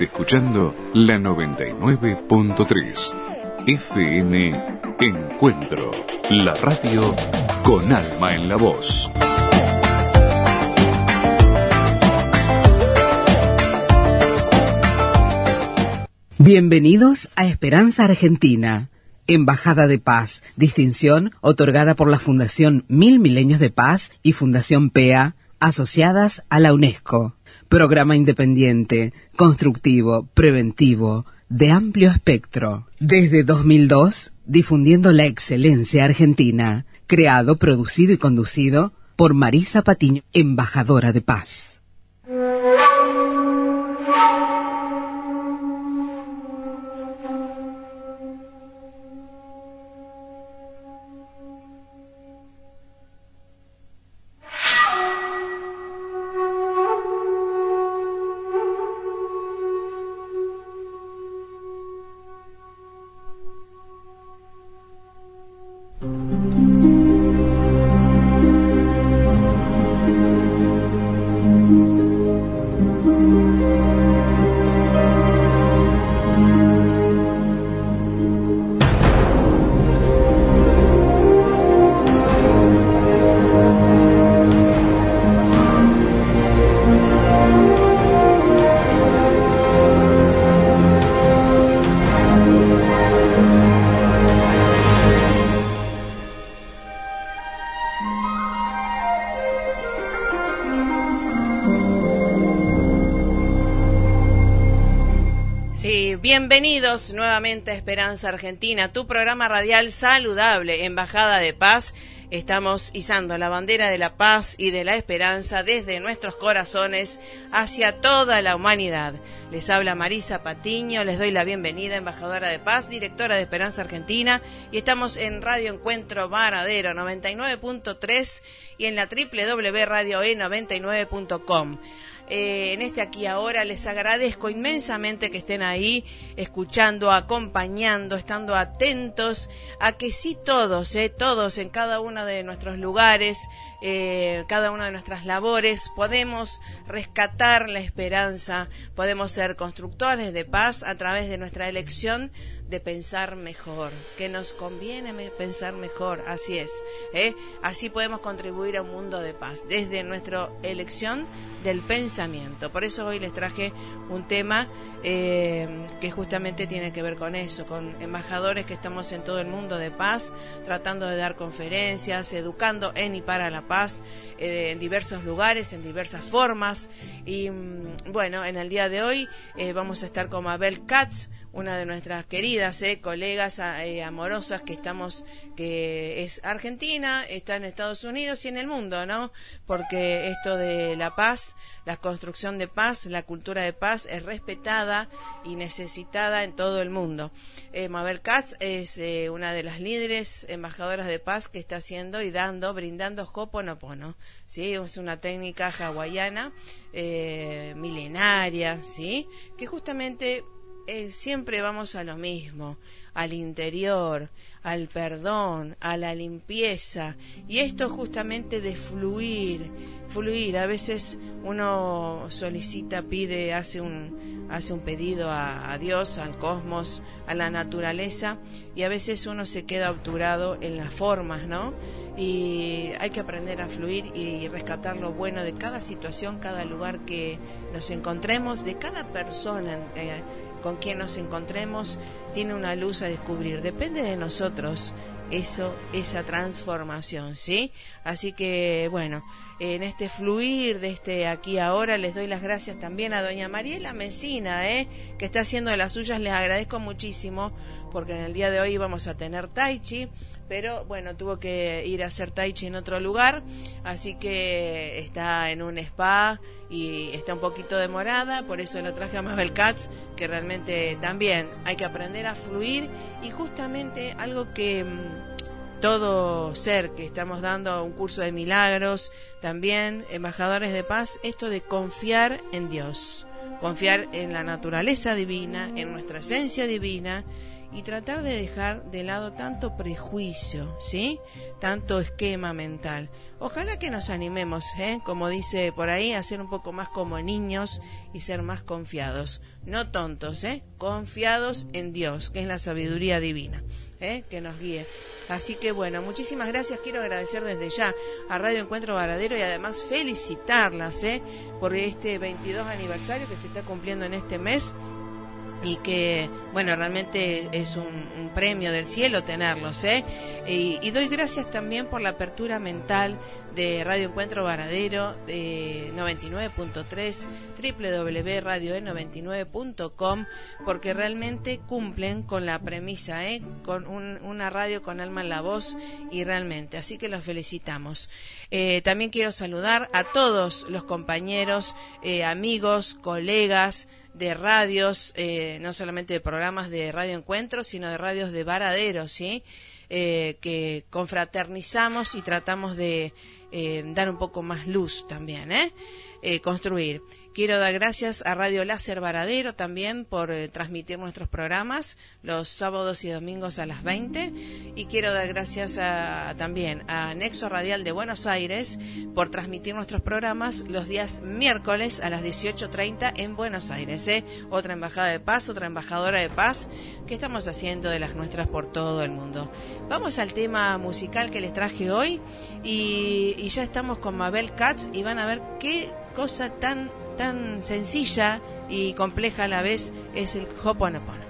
Escuchando la 99.3 FM Encuentro, la radio con alma en la voz. Bienvenidos a Esperanza Argentina, Embajada de Paz, distinción otorgada por la Fundación Mil Milenios de Paz y Fundación PEA, asociadas a la UNESCO. Programa independiente, constructivo, preventivo, de amplio espectro. Desde 2002, difundiendo la excelencia argentina. Creado, producido y conducido por Marisa Patiño, embajadora de paz. Bienvenidos nuevamente a Esperanza Argentina, tu programa radial saludable, Embajada de Paz. Estamos izando la bandera de la paz y de la esperanza desde nuestros corazones hacia toda la humanidad. Les habla Marisa Patiño, les doy la bienvenida, embajadora de paz, directora de Esperanza Argentina, y estamos en Radio Encuentro Varadero 99.3 y en la www.radioe99.com. Eh, en este aquí ahora. Les agradezco inmensamente que estén ahí escuchando, acompañando, estando atentos a que sí todos, eh, todos en cada uno de nuestros lugares, eh, cada una de nuestras labores, podemos rescatar la esperanza, podemos ser constructores de paz a través de nuestra elección de pensar mejor, que nos conviene pensar mejor, así es. ¿eh? Así podemos contribuir a un mundo de paz, desde nuestra elección del pensamiento. Por eso hoy les traje un tema eh, que justamente tiene que ver con eso, con embajadores que estamos en todo el mundo de paz, tratando de dar conferencias, educando en y para la paz, eh, en diversos lugares, en diversas formas. Y mm, bueno, en el día de hoy vamos a estar con Mabel Katz, una de nuestras queridas eh, colegas eh, amorosas que estamos, que es argentina, está en Estados Unidos y en el mundo, ¿no? Porque esto de la paz, la construcción de paz, la cultura de paz es respetada y necesitada en todo el mundo. Eh, Mabel Katz es una de las líderes embajadoras de paz que está haciendo y dando, brindando Hoponopono. ¿sí? Es una técnica hawaiana milenaria, ¿sí? Que justamente eh, siempre vamos a lo mismo, al interior, al perdón, a la limpieza. Y esto justamente de fluir, fluir. A veces uno solicita, pide, hace un, hace un pedido a, Dios, al cosmos, a la naturaleza, y a veces uno se queda obturado en las formas, ¿no? y hay que aprender a fluir y rescatar lo bueno de cada situación, cada lugar que nos encontremos, de cada persona. Eh, con quien nos encontremos tiene una luz a descubrir. Depende de nosotros eso, esa transformación, ¿sí? Así que, bueno, en este fluir de este aquí ahora, les doy las gracias también a doña Mariela Mesina, ¿eh? que está haciendo de las suyas, les agradezco muchísimo, porque en el día de hoy vamos a tener Tai Chi, pero bueno, tuvo que ir a hacer Tai Chi en otro lugar, así que está en un spa y está un poquito demorada, por eso lo traje a Mabel Katz, que realmente también hay que aprender a fluir y justamente algo que mm, todo ser que estamos dando un curso de milagros, también embajadores de paz, esto de confiar en Dios, confiar en la naturaleza divina, en nuestra esencia divina y tratar de dejar de lado tanto prejuicio, ¿sí? Tanto esquema mental. Ojalá que nos animemos, ¿eh? como dice por ahí, a ser un poco más como niños y ser más confiados. No tontos, ¿eh? Confiados en Dios, que es la sabiduría divina. ¿eh? que nos guíe. Así que bueno, muchísimas gracias. Quiero agradecer desde ya a Radio Encuentro Varadero y además felicitarlas ¿eh? por este 22 aniversario que se está cumpliendo en este mes y que, bueno, realmente es un, premio del cielo tenerlos, ¿eh? Y, doy gracias también por la apertura mental de Radio Encuentro Varadero de 99.3, www.radio99.com, porque realmente cumplen con la premisa, ¿eh? Con una radio con alma en la voz y realmente, así que los felicitamos. Eh, también quiero saludar a todos los compañeros, eh, amigos, colegas, de radios, eh, no solamente de programas de Radio Encuentro, sino de radios de Varadero, ¿sí? Eh, que confraternizamos y tratamos de eh, dar un poco más luz también, ¿eh? construir. Quiero dar gracias a Radio Láser Varadero también por eh, transmitir nuestros programas los sábados y domingos a las 20. Y quiero dar gracias también a Nexo Radial de Buenos Aires por transmitir nuestros programas los días miércoles a las 18.30 en Buenos Aires. ¿eh? Otra embajada de paz, otra embajadora de paz que estamos haciendo de las nuestras por todo el mundo. Vamos al tema musical que les traje hoy y ya estamos con Mabel Katz y van a ver qué cosa tan tan sencilla y compleja a la vez es el Hoponopono.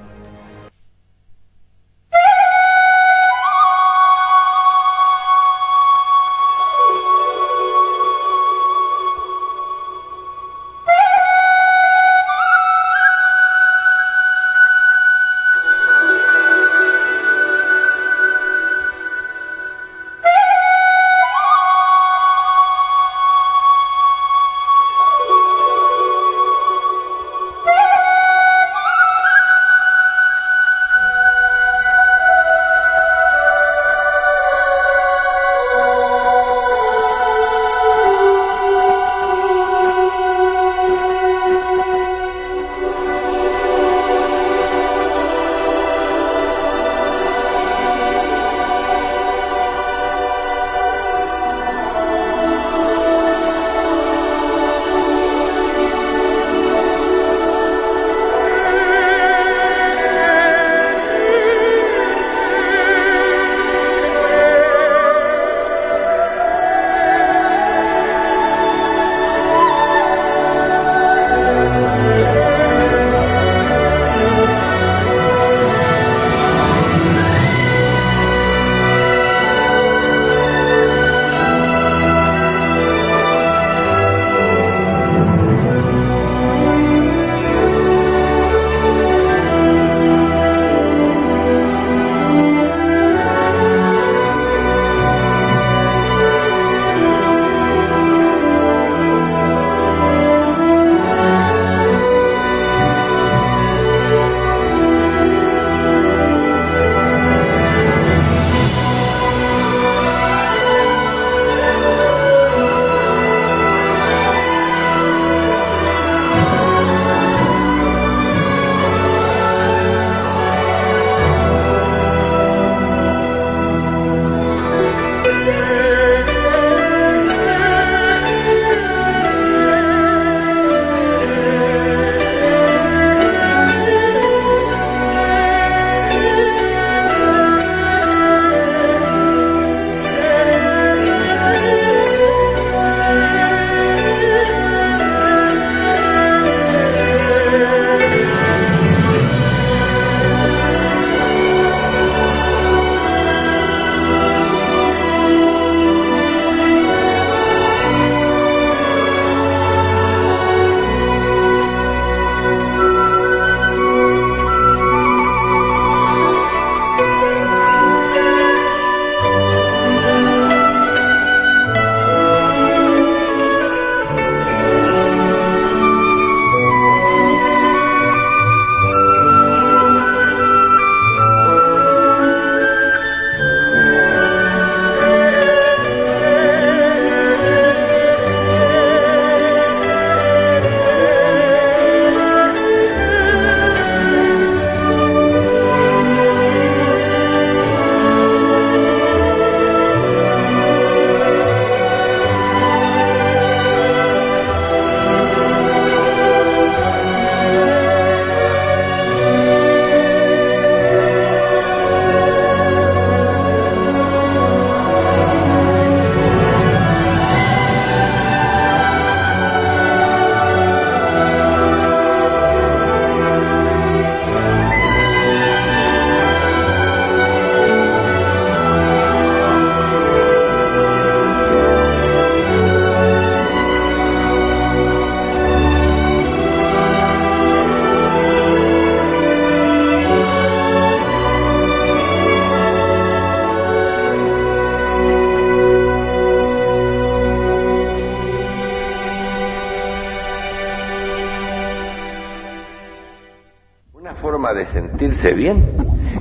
Bien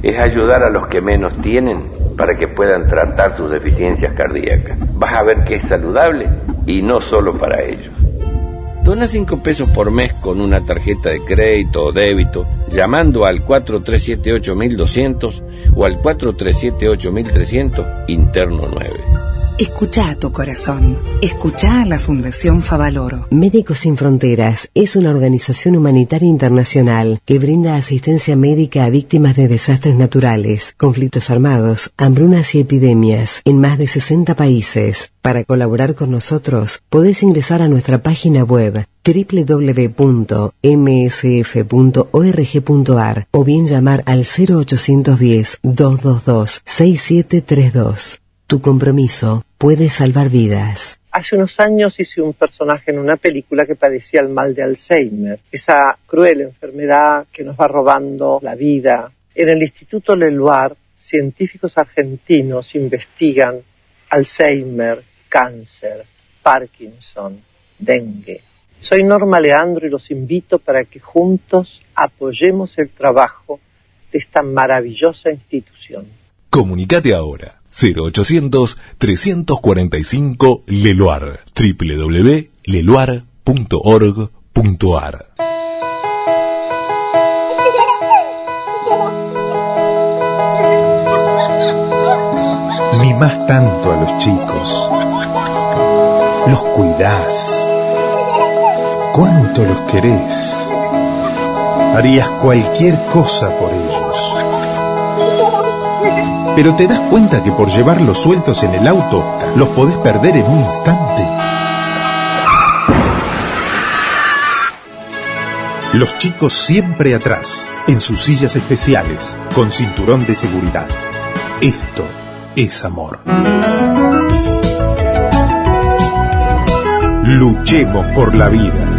es ayudar a los que menos tienen para que puedan tratar sus deficiencias cardíacas. Vas a ver que es saludable y no solo para ellos. Dona 5 pesos por mes con una tarjeta de crédito o débito llamando al 4378-1200 o al 4378-1300 interno 9. Escucha a tu corazón. Escucha a la Fundación Favaloro. Médicos Sin Fronteras es una organización humanitaria internacional que brinda asistencia médica a víctimas de desastres naturales, conflictos armados, hambrunas y epidemias en más de 60 países. Para colaborar con nosotros, podés ingresar a nuestra página web www.msf.org.ar o bien llamar al 0810 222 6732. Tu compromiso puede salvar vidas. Hace unos años hice un personaje en una película que padecía el mal de Alzheimer, esa cruel enfermedad que nos va robando la vida. En el Instituto Leluar, científicos argentinos investigan Alzheimer, cáncer, Parkinson, dengue. Soy Norma Leandro y los invito para que juntos apoyemos el trabajo de esta maravillosa institución. Comunicate ahora 0800-345 Leluar www.leluar.org.ar Mimás tanto a los chicos, los cuidás, cuánto los querés, harías cualquier cosa por ellos pero te das cuenta que por llevarlos sueltos en el auto los podés perder en un instante. Los chicos siempre atrás, en sus sillas especiales, con cinturón de seguridad. Esto es amor. Luchemos por la vida.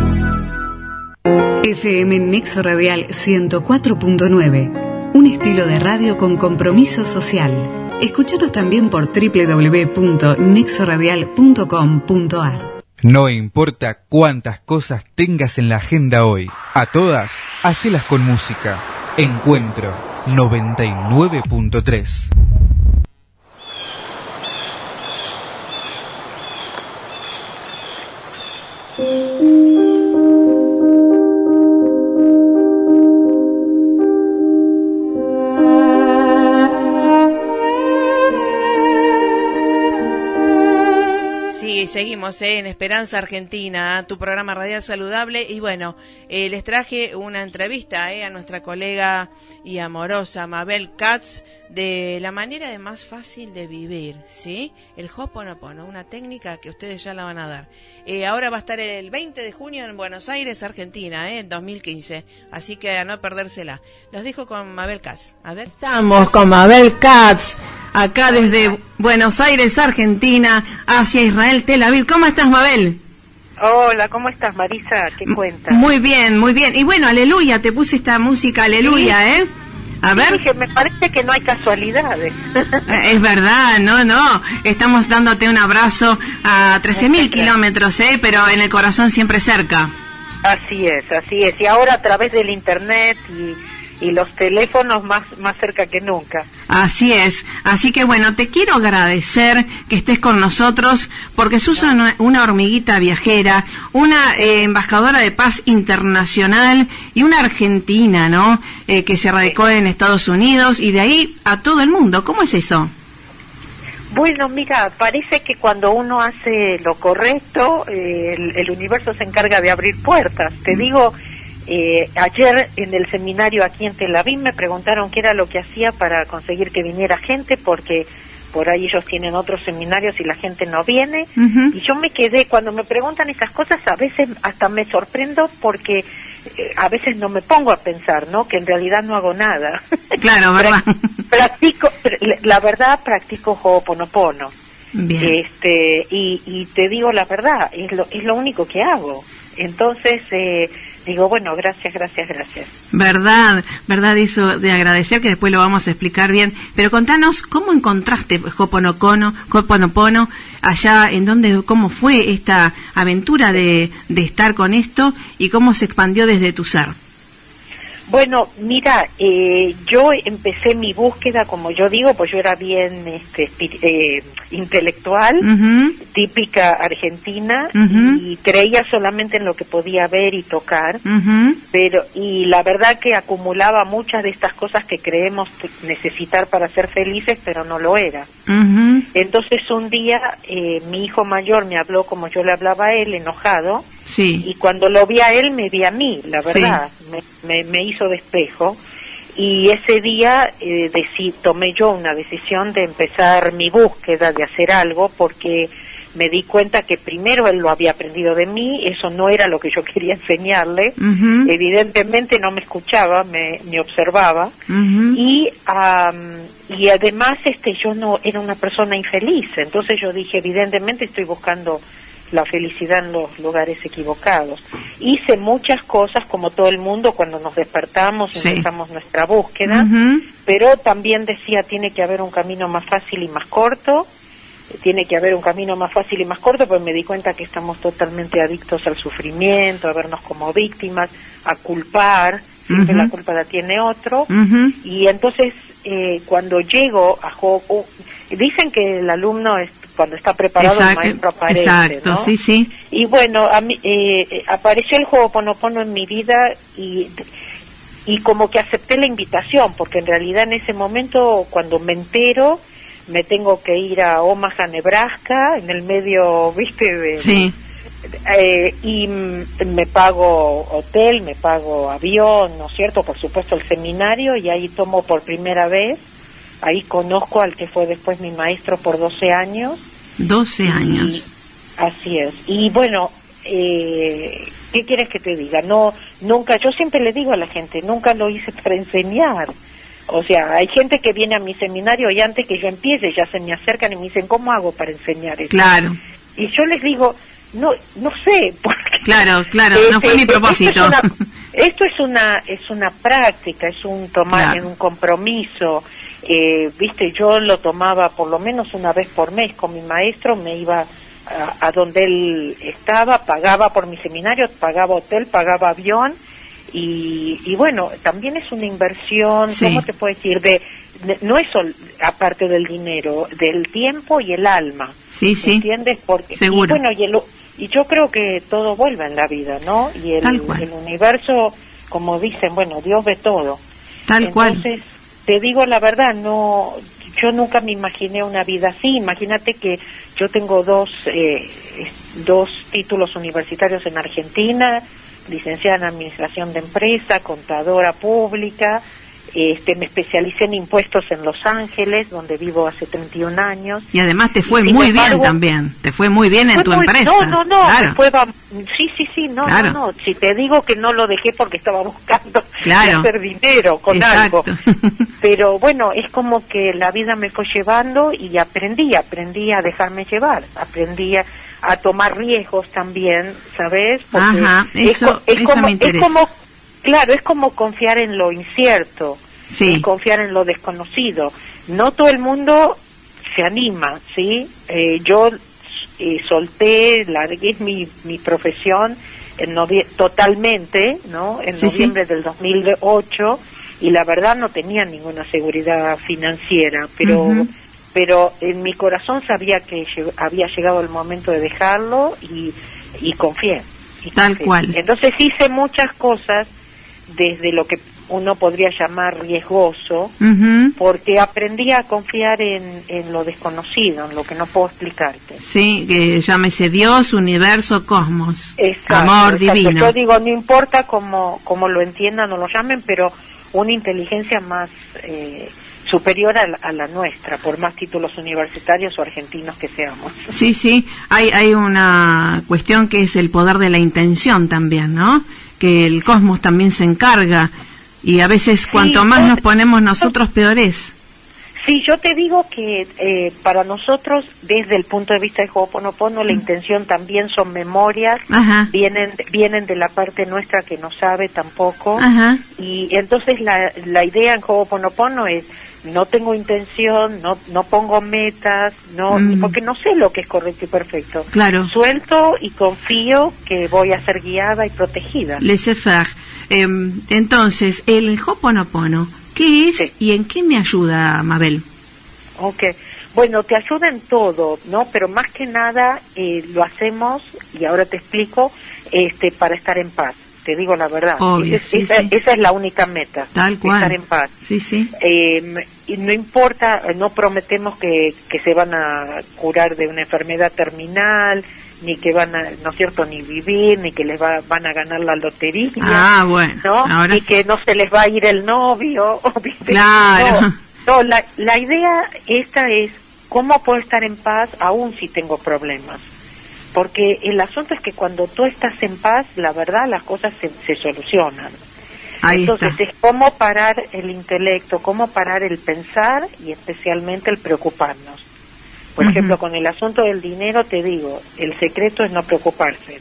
FM Nexo Radial 104.9 un estilo de radio con compromiso social. Escúchanos también por www.nexoradial.com.ar. No importa cuántas cosas tengas en la agenda hoy, a todas, hacelas con música. Encuentro 99.3. ¿eh? en Esperanza Argentina, tu programa radial saludable. Y bueno, eh, les traje una entrevista ¿eh? a nuestra colega y amorosa Mabel Katz de la manera de más fácil de vivir, ¿sí? El Hoponopono, una técnica que ustedes ya la van a dar. ahora va a estar el 20 de junio en Buenos Aires, Argentina, en 2015. Así que a no perdérsela. Los dejo con Mabel Katz. A ver. Estamos con Mabel Katz acá desde Buenos Aires, Argentina, hacia Israel, Tel Aviv. ¿Cómo estás, Mabel? Hola, ¿cómo estás, Marisa? ¿Qué cuentas? Muy bien, muy bien. Y bueno, aleluya, te puse esta música, aleluya, ¿eh? A ver. Dije, me parece que no hay casualidades. Eh, es verdad, no, no. Estamos dándote un abrazo a 13.000 kilómetros, ¿eh? Pero en el corazón siempre cerca. Así es, así es. Y ahora a través del Internet y y los teléfonos más, más cerca que nunca. Así es. Así que bueno, te quiero agradecer que estés con nosotros porque sos una, una hormiguita viajera, una eh, embajadora de paz internacional y una argentina, ¿no? Eh, que se radicó en Estados Unidos y de ahí a todo el mundo. ¿Cómo es eso? Bueno, mira, parece que cuando uno hace lo correcto, eh, el, el, universo se encarga de abrir puertas. Te digo, eh, ayer en el seminario aquí en Tel Aviv me preguntaron qué era lo que hacía para conseguir que viniera gente porque por ahí ellos tienen otros seminarios y la gente no viene. Y yo me quedé, cuando me preguntan estas cosas, a veces hasta me sorprendo porque eh, a veces no me pongo a pensar, ¿no? Que en realidad no hago nada. Claro, ¿verdad? practico, la verdad, practico Ho'oponopono. Este, y, y te digo la verdad, es lo, es lo único que hago. Entonces, eh, digo, bueno, gracias, gracias, gracias. Verdad, verdad eso de agradecer, que después lo vamos a explicar bien. Pero contanos, ¿cómo encontraste Hoponopono, allá, en dónde, cómo fue esta aventura de, de estar con esto y cómo se expandió desde tu ser? Bueno, mira, eh, yo empecé mi búsqueda, como yo digo, pues yo era bien este, eh, intelectual, típica argentina, y creía solamente en lo que podía ver y tocar, pero y la verdad que acumulaba muchas de estas cosas que creemos necesitar para ser felices, pero no lo era. Entonces un día eh, mi hijo mayor me habló como yo le hablaba a él, enojado, y cuando lo vi a él, me vi a mí, la verdad, me, me, hizo despejo. Y ese día eh, tomé yo una decisión de empezar mi búsqueda de hacer algo porque me di cuenta que primero él lo había aprendido de mí, eso no era lo que yo quería enseñarle, evidentemente no me escuchaba, me, me observaba. Y y además este yo no era una persona infeliz, entonces yo dije evidentemente estoy buscando la felicidad en los lugares equivocados. Hice muchas cosas como todo el mundo cuando nos despertamos y empezamos nuestra búsqueda, pero también decía tiene que haber un camino más fácil y más corto, tiene que haber un camino más fácil y más corto, pues me di cuenta que estamos totalmente adictos al sufrimiento, a vernos como víctimas, a culpar, siempre la culpa la tiene otro, y entonces eh, cuando llego a juego, dicen que el alumno es cuando está preparado el maestro aparece, exacto, sí, sí. Y bueno, a mí, eh, apareció el juego Ponopono en mi vida y y como que acepté la invitación, porque en realidad en ese momento cuando me entero me tengo que ir a Omaha, Nebraska, en el medio, viste, de, sí. Eh, y me pago hotel, me pago avión, ¿no es cierto? Por supuesto el seminario y ahí tomo por primera vez Ahí conozco al que fue después mi maestro por 12 años. 12 años. así es. Y bueno, eh, ¿qué quieres que te diga? No, nunca, yo siempre le digo a la gente, nunca lo hice para enseñar. O sea, hay gente que viene a mi seminario y antes que yo empiece ya se me acercan y me dicen, ¿cómo hago para enseñar esto? Claro. Y yo les digo, no, no sé. Porque, claro, claro, no fue mi propósito. Esto es una, es una, práctica, es un tomar, un compromiso eh, viste, yo lo tomaba por lo menos una vez por mes con mi maestro, me iba a, donde él estaba, pagaba por mi seminario, pagaba hotel, pagaba avión y, bueno, también es una inversión, ¿cómo te puedo decir? De, no es aparte del dinero, del tiempo y el alma. Sí, sí. ¿Entiendes? Porque, Seguro. Y bueno, y, yo creo que todo vuelve en la vida, ¿no? Y el, el universo, como dicen, bueno, Dios ve todo. Tal Entonces, cual te digo la verdad, no, yo nunca me imaginé una vida así. Imagínate que yo tengo dos, eh, dos títulos universitarios en Argentina, licenciada en Administración de Empresa, contadora pública, este, me especialicé en impuestos en Los Ángeles, donde vivo hace 31 años. Y además te fue muy bien también, te fue muy bien en tu empresa. No, no, no, sí, sí, sí, no, no, no. Si te digo que no lo dejé porque estaba buscando hacer dinero con algo. Pero bueno, es como que la vida me fue llevando y aprendí, aprendí a dejarme llevar, aprendí a, tomar riesgos también, ¿sabes? Porque eso, es, como, es como Claro, es como confiar en lo incierto, sí. confiar en lo desconocido. No todo el mundo se anima, ¿sí? Eh, yo eh, solté, largué mi, mi profesión en totalmente, ¿no? En noviembre del 2008 y la verdad no tenía ninguna seguridad financiera, pero pero en mi corazón sabía que había llegado el momento de dejarlo y, y confié. Tal cual. Entonces hice muchas cosas desde lo que uno podría llamar riesgoso, porque aprendí a confiar en, en, lo desconocido, en lo que no puedo explicarte. Sí, que llámese Dios, universo, cosmos, amor divino. Yo digo, no importa cómo, cómo lo entiendan o lo llamen, pero una inteligencia más eh, superior a la, a la, nuestra, por más títulos universitarios o argentinos que seamos. Sí, sí, hay, hay una cuestión que es el poder de la intención también, ¿no? Que el cosmos también se encarga. Y a veces cuanto más nos ponemos nosotros peor es. Sí, yo te digo que eh, para nosotros, desde el punto de vista de Ho'oponopono, la intención también son memorias, vienen vienen de la parte nuestra que no sabe tampoco, y entonces la, la idea en Ho'oponopono es no tengo intención, no, no pongo metas, no, mm. porque no sé lo que es correcto y perfecto. Claro. Suelto y confío que voy a ser guiada y protegida. Laissez faire. Em, entonces, el Hoponopono, ¿qué es y en qué me ayuda, Mabel? Ok, bueno, te ayuda en todo, ¿no? Pero más que nada eh, lo hacemos, y ahora te explico, este, para estar en paz. Te digo la verdad. esa, es la única meta. Tal cual. Estar en paz. Sí, sí. Em, y no importa, no prometemos que, que se van a curar de una enfermedad terminal, ni que van a, ¿no es cierto?, ni vivir, ni que les va, van a ganar la lotería. Ah, bueno. ¿no? Ni que no se les va a ir el novio. Claro. No, la, la idea esta es cómo puedo estar en paz aún si tengo problemas. Porque el asunto es que cuando tú estás en paz, la verdad, las cosas se, se solucionan. Entonces es cómo parar el intelecto, cómo parar el pensar y especialmente el preocuparnos. Por ejemplo, con el asunto del dinero te digo, el secreto es no preocuparse.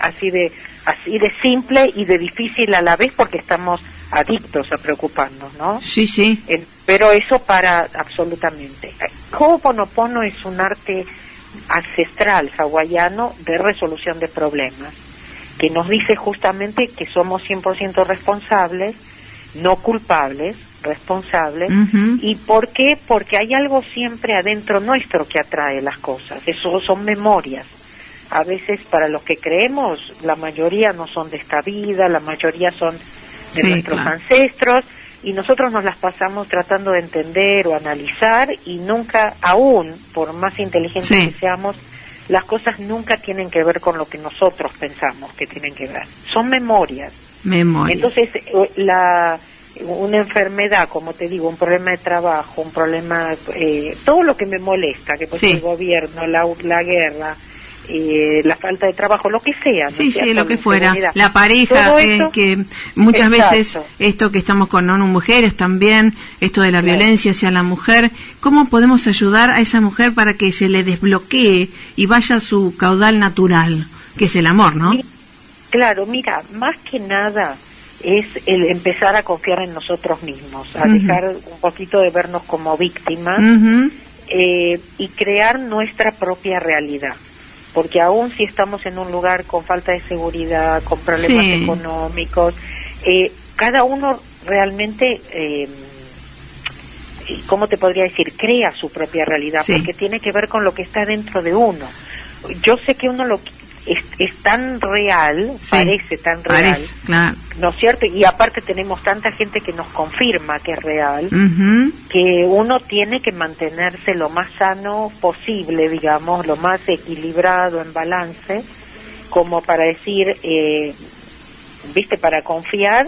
Así de así de simple y de difícil a la vez porque estamos adictos a preocuparnos, ¿no? Sí, sí. pero eso para absolutamente. Ho'oponopono es un arte ancestral hawaiano de resolución de problemas que nos dice justamente que somos 100% responsables, no culpables, responsables. ¿Y por qué? Porque hay algo siempre adentro nuestro que atrae las cosas. Eso son memorias. A veces para los que creemos, la mayoría no son de esta vida, la mayoría son de nuestros ancestros y nosotros nos las pasamos tratando de entender o analizar y nunca, aún por más inteligentes que seamos, las cosas nunca tienen que ver con lo que nosotros pensamos que tienen que ver. Son memorias. Memorias. Entonces, eh, la, una enfermedad, como te digo, un problema de trabajo, un problema, eh, todo lo que me molesta, que por el gobierno, la, la guerra, eh, la falta de trabajo, lo que sea. Sí, sí, lo que fuera. La pareja, eh, que muchas veces esto que estamos con ONU Mujeres también, esto de la violencia hacia la mujer, ¿cómo podemos ayudar a esa mujer para que se le desbloquee y vaya a su caudal natural, que es el amor, ¿no? Claro, mira, más que nada es el empezar a confiar en nosotros mismos, a dejar un poquito de vernos como víctimas eh, y crear nuestra propia realidad porque aún si estamos en un lugar con falta de seguridad, con problemas económicos, eh, cada uno realmente, eh, ¿cómo te podría decir? Crea su propia realidad, porque tiene que ver con lo que está dentro de uno. Yo sé que uno lo es, tan real, parece tan real, ¿no es cierto? Y aparte tenemos tanta gente que nos confirma que es real, que uno tiene que mantenerse lo más sano posible, digamos, lo más equilibrado, en balance, como para decir, eh, viste, para confiar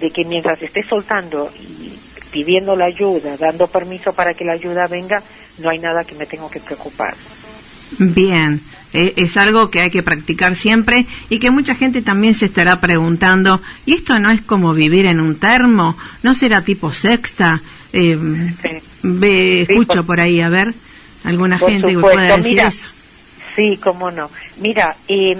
de que mientras esté soltando y pidiendo la ayuda, dando permiso para que la ayuda venga, no hay nada que me tengo que preocupar. Bien, e, es algo que hay que practicar siempre y que mucha gente también se estará preguntando, ¿y esto no es como vivir en un termo? ¿No será tipo sexta? Eh, ve, escucho por, ahí, a ver, alguna gente que pueda decir eso. Sí, cómo no. Mira, eh,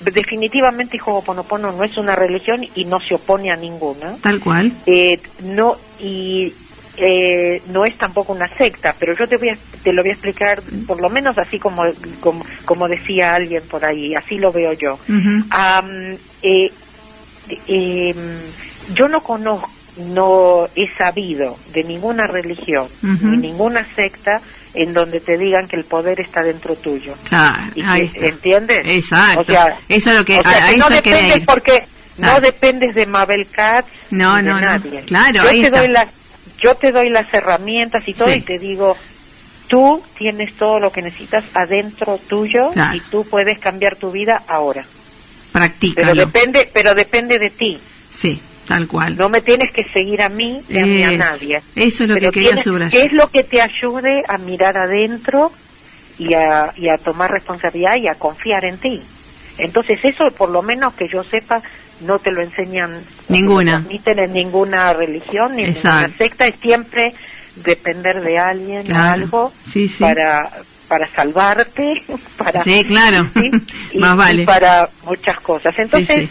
definitivamente Ho'oponopono no es una religión y no se opone a ninguna. Tal cual. Eh, no, y eh, no es tampoco una secta, pero yo te, voy a, te lo voy a explicar por lo menos así como, como, decía alguien por ahí, así lo veo yo. Eh, em, yo no conozco, no he sabido de ninguna religión, ni ninguna secta en donde te digan que el poder está dentro tuyo. ¿Entiendes? Exacto. O sea, eso es lo que, no dependes porque no dependes de Mabel Katz no, no, de nadie. Claro, yo te doy la yo te doy las herramientas y todo y te digo, tú tienes todo lo que necesitas adentro tuyo y tú puedes cambiar tu vida ahora. Practícalo. Pero depende, pero depende de ti. Sí, tal cual. No me tienes que seguir a mí ni a, nadie. Eso es lo que quería subrayar. ¿Qué es lo que te ayude a mirar adentro y a, y a tomar responsabilidad y a confiar en ti? Entonces eso, por lo menos que yo sepa, no te lo enseñan, ninguna. ni en ninguna religión, ni ninguna secta, es siempre depender de alguien o algo para para salvarte, para sí, claro, y, más vale. para muchas cosas. Entonces,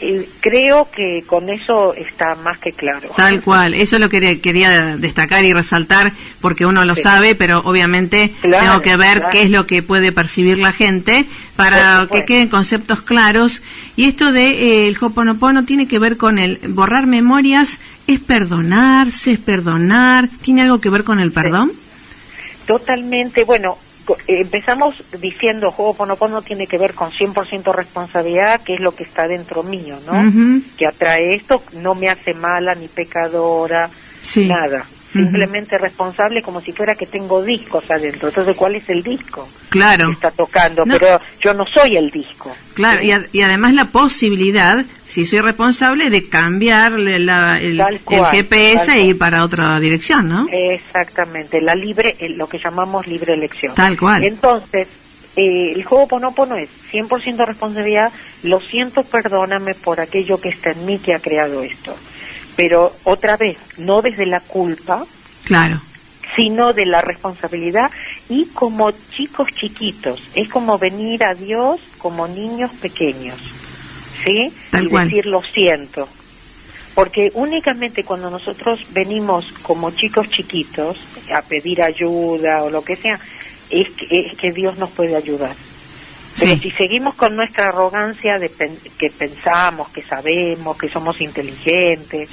eh, creo que con eso está más que claro. Tal cual, eso es lo que quería destacar y resaltar, porque uno lo sabe, pero obviamente tengo que ver qué es lo que puede percibir la gente para que queden conceptos claros. Y esto de eh, el Hoponopono tiene que ver con el borrar memorias, es perdonarse, es perdonar, ¿tiene algo que ver con el perdón? Totalmente, bueno, empezamos diciendo Ho'oponopono tiene que ver con 100% responsabilidad, que es lo que está dentro mío, ¿no? Que atrae esto, no me hace mala ni pecadora, nada simplemente responsable como si fuera que tengo discos adentro. Entonces, ¿cuál es el disco? Claro. Que está tocando, pero yo no soy el disco. Claro, y, además la posibilidad, si soy responsable, de cambiar la, el, GPS e ir para otra dirección, ¿no? Exactamente, la libre, lo que llamamos libre elección. Tal cual. Entonces, eh, el juego Ponopono es 100% responsabilidad, lo siento, perdóname por aquello que está en mí que ha creado esto pero otra vez, no desde la culpa, claro, sino de la responsabilidad y como chicos chiquitos, es como venir a Dios como niños pequeños, ¿sí? y decir lo siento. Porque únicamente cuando nosotros venimos como chicos chiquitos a pedir ayuda o lo que sea, es que, es que Dios nos puede ayudar. Pero si seguimos con nuestra arrogancia de que pensamos, que sabemos, que somos inteligentes,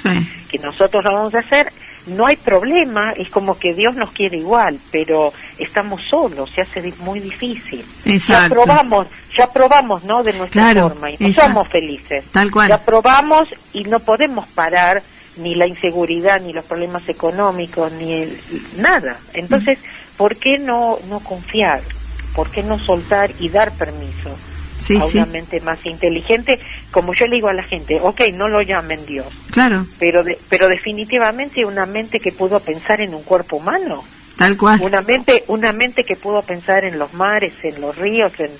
que nosotros lo vamos a hacer, no hay problema, es como que Dios nos quiere igual, pero estamos solos, se hace muy difícil. Ya probamos, ya probamos, ¿no? De nuestra forma y no somos felices. Tal cual. Ya probamos y no podemos parar ni la inseguridad, ni los problemas económicos, ni el, nada. Entonces, ¿por qué no, no confiar? ¿Por qué no soltar y dar permiso a una mente más inteligente? Como yo le digo a la gente, ok, no lo llamen Dios. Claro. Pero, pero definitivamente una mente que pudo pensar en un cuerpo humano. Tal cual. Una mente, una mente que pudo pensar en los mares, en los ríos, en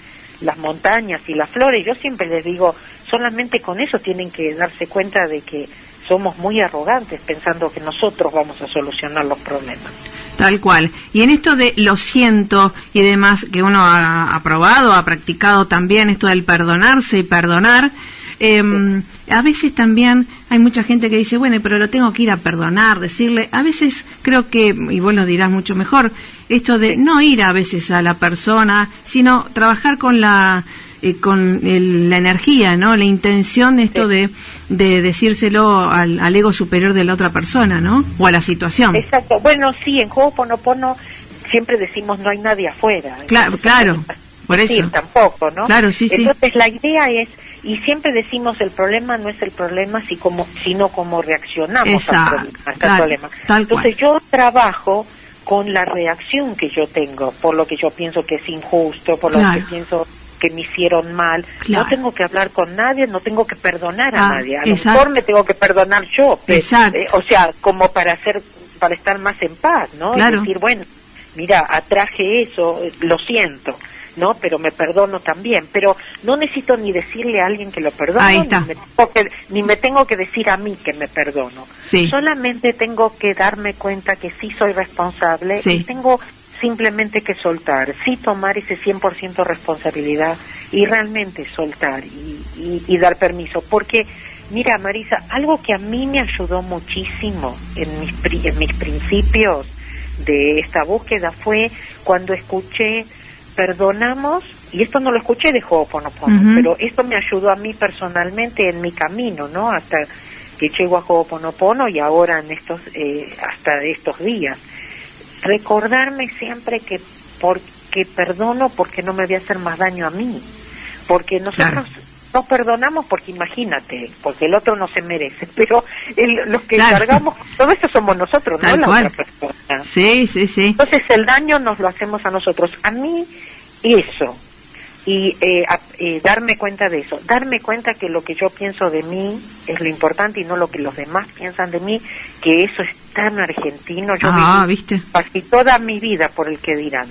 las montañas y las flores. Yo siempre les digo, solamente con eso tienen que darse cuenta de que somos muy arrogantes pensando que nosotros vamos a solucionar los problemas. Tal cual. Y en esto de lo siento y demás que uno ha, probado, ha practicado también, esto del perdonarse y perdonar, em, a veces también hay mucha gente que dice, bueno, pero lo tengo que ir a perdonar, decirle, a veces creo que, y vos lo dirás mucho mejor, esto de no ir a veces a la persona, sino trabajar con la eh, con la energía, ¿no? La intención, esto de, de decírselo al, al, ego superior de la otra persona, ¿no? O a la situación. Exacto. Bueno, sí, en Juego Ponopono siempre decimos no hay nadie afuera. Claro, claro. Por eso. tampoco, ¿no? Claro, sí, sí. Entonces la idea es, y siempre decimos el problema no es el problema, si como, sino cómo reaccionamos al problema. Entonces yo trabajo con la reacción que yo tengo, por lo que yo pienso que es injusto, por lo que pienso que me hicieron mal. No tengo que hablar con nadie, no tengo que perdonar a ah, nadie. A lo mejor me tengo que perdonar yo. Eh, o sea, como para hacer, para estar más en paz, ¿no? decir, bueno, mira, atraje eso, eh, lo siento. ¿no? Pero me perdono también. Pero no necesito ni decirle a alguien que lo perdono, Ni, me tengo que, ni me tengo que decir a mí que me perdono. Solamente tengo que darme cuenta que sí soy responsable y tengo simplemente que soltar, sí tomar ese 100% responsabilidad y realmente soltar y, dar permiso. Porque, mira, Marisa, algo que a mí me ayudó muchísimo en mis, en mis principios de esta búsqueda fue cuando escuché, perdonamos, y esto no lo escuché de Ho'oponopono, pero esto me ayudó a mí personalmente en mi camino, ¿no? Hasta que llego a Ho'oponopono y ahora en estos, eh, hasta estos días recordarme siempre que porque perdono porque no me voy a hacer más daño a mí, porque nosotros no perdonamos porque imagínate, porque el otro no se merece, pero los que cargamos todo eso somos nosotros, no la otra persona. Sí, sí, sí. Entonces el daño nos lo hacemos a nosotros. A mí eso y eh, eh, darme cuenta de eso, darme cuenta que lo que yo pienso de mí es lo importante y no lo que los demás piensan de mí, que eso es tan argentino, yo ah, ¿viste? casi toda mi vida por el que dirán,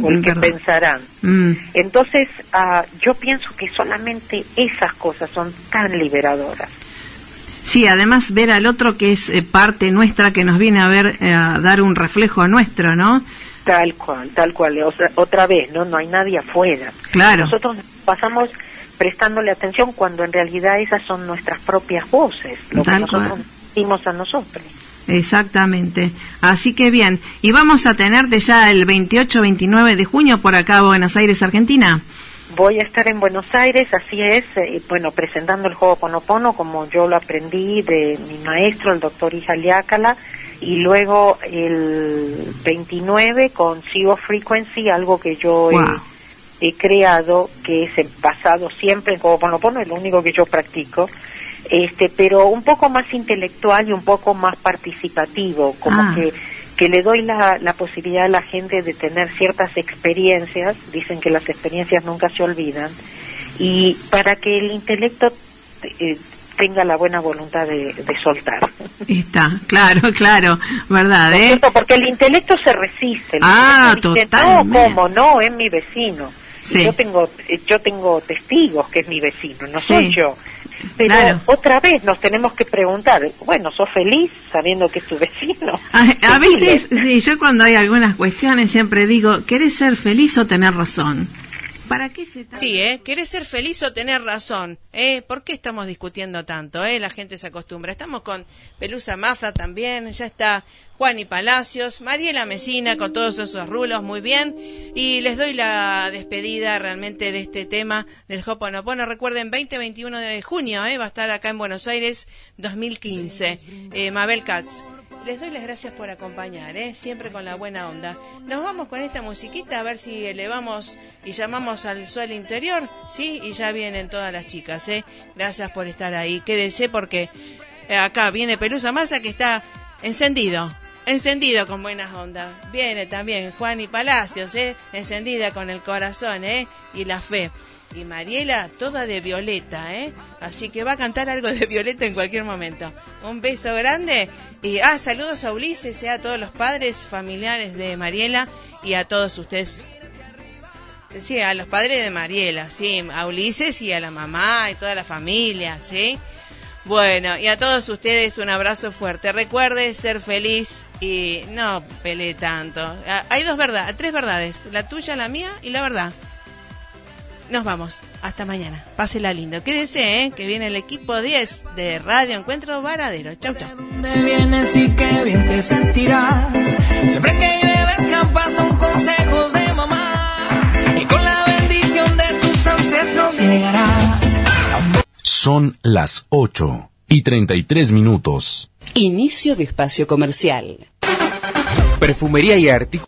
por el que pensarán. Mm. Entonces, uh, yo pienso que solamente esas cosas son tan liberadoras. Sí, además ver al otro que es eh, parte nuestra, que nos viene a ver, a dar un reflejo nuestro, ¿no? Tal cual, tal cual. otra vez, ¿no? No hay nadie afuera. Claro. Nosotros pasamos prestándole atención cuando en realidad esas son nuestras propias voces, lo que nosotros decimos a nosotros. Exactamente. Así que bien, y vamos a tenerte ya el 28-29 de junio por acá, Buenos Aires, Argentina. Voy a estar en Buenos Aires, así es, eh, bueno, presentando el juego Ponopono como yo lo aprendí de mi maestro, el doctor Ijaliácala, y luego el 29 con Zero Frequency, algo que yo he, creado, que es basado siempre en Ho'oponopono, es lo único que yo practico, este, pero un poco más intelectual y un poco más participativo, como ah. que que le doy la, la posibilidad a la gente de tener ciertas experiencias, dicen que las experiencias nunca se olvidan, y para que el intelecto eh, tenga la buena voluntad de, soltar. Está, claro, claro, ¿verdad? Eh? Porque el intelecto se resiste. ah, total. No, ¿cómo? No, es mi vecino. Yo tengo yo tengo testigos que es mi vecino, no soy yo. Pero otra vez nos tenemos que preguntar, bueno, ¿sos feliz sabiendo que es tu vecino? A, veces, sí, yo cuando hay algunas cuestiones siempre digo, ¿querés ser feliz o tener razón? ¿Para qué se Sí, ¿eh? ¿Querés ser feliz o tener razón? ¿Eh? ¿Por qué estamos discutiendo tanto? ¿Eh? La gente se acostumbra. Estamos con Pelusa Maza también, ya está Juan y Palacios, Mariela Mesina con todos esos rulos, muy bien. Y les doy la despedida realmente de este tema del Hoponopono. Recuerden, 20-21 de junio, ¿eh? va a estar acá en Buenos Aires 2015. Eh, Mabel Katz. Les doy las gracias por acompañar, ¿eh? siempre con la buena onda. Nos vamos con esta musiquita a ver si elevamos y llamamos al sol interior, ¿sí? Y ya vienen todas las chicas, ¿eh? Gracias por estar ahí. Quédese porque eh, acá viene Pelusa Masa que está encendido, encendido con buenas ondas. Viene también Juan y Palacios, ¿eh? Encendida con el corazón, ¿eh? Y la fe y Mariela toda de violeta, ¿eh? Así que va a cantar algo de violeta en cualquier momento. Un beso grande y ah, saludos a Ulises, y a todos los padres, familiares de Mariela y a todos ustedes. Sí, a los padres de Mariela, sí, a Ulises y a la mamá y toda la familia, ¿sí? Bueno, y a todos ustedes un abrazo fuerte. Recuerde ser feliz y no pele tanto. Ah, hay dos verdades, tres verdades, la tuya, la mía y la verdad. Nos vamos. Hasta mañana. Pásela lindo. Quédese, ¿eh? Que viene el equipo 10 de Radio Encuentro Varadero. Chau, chau. dónde vienes y qué bien te sentirás? Siempre que llueve campas son consejos de mamá. Y con la bendición de tus ancestros llegarás. Son las 8 y 33 minutos. Inicio de espacio comercial. Perfumería y artículos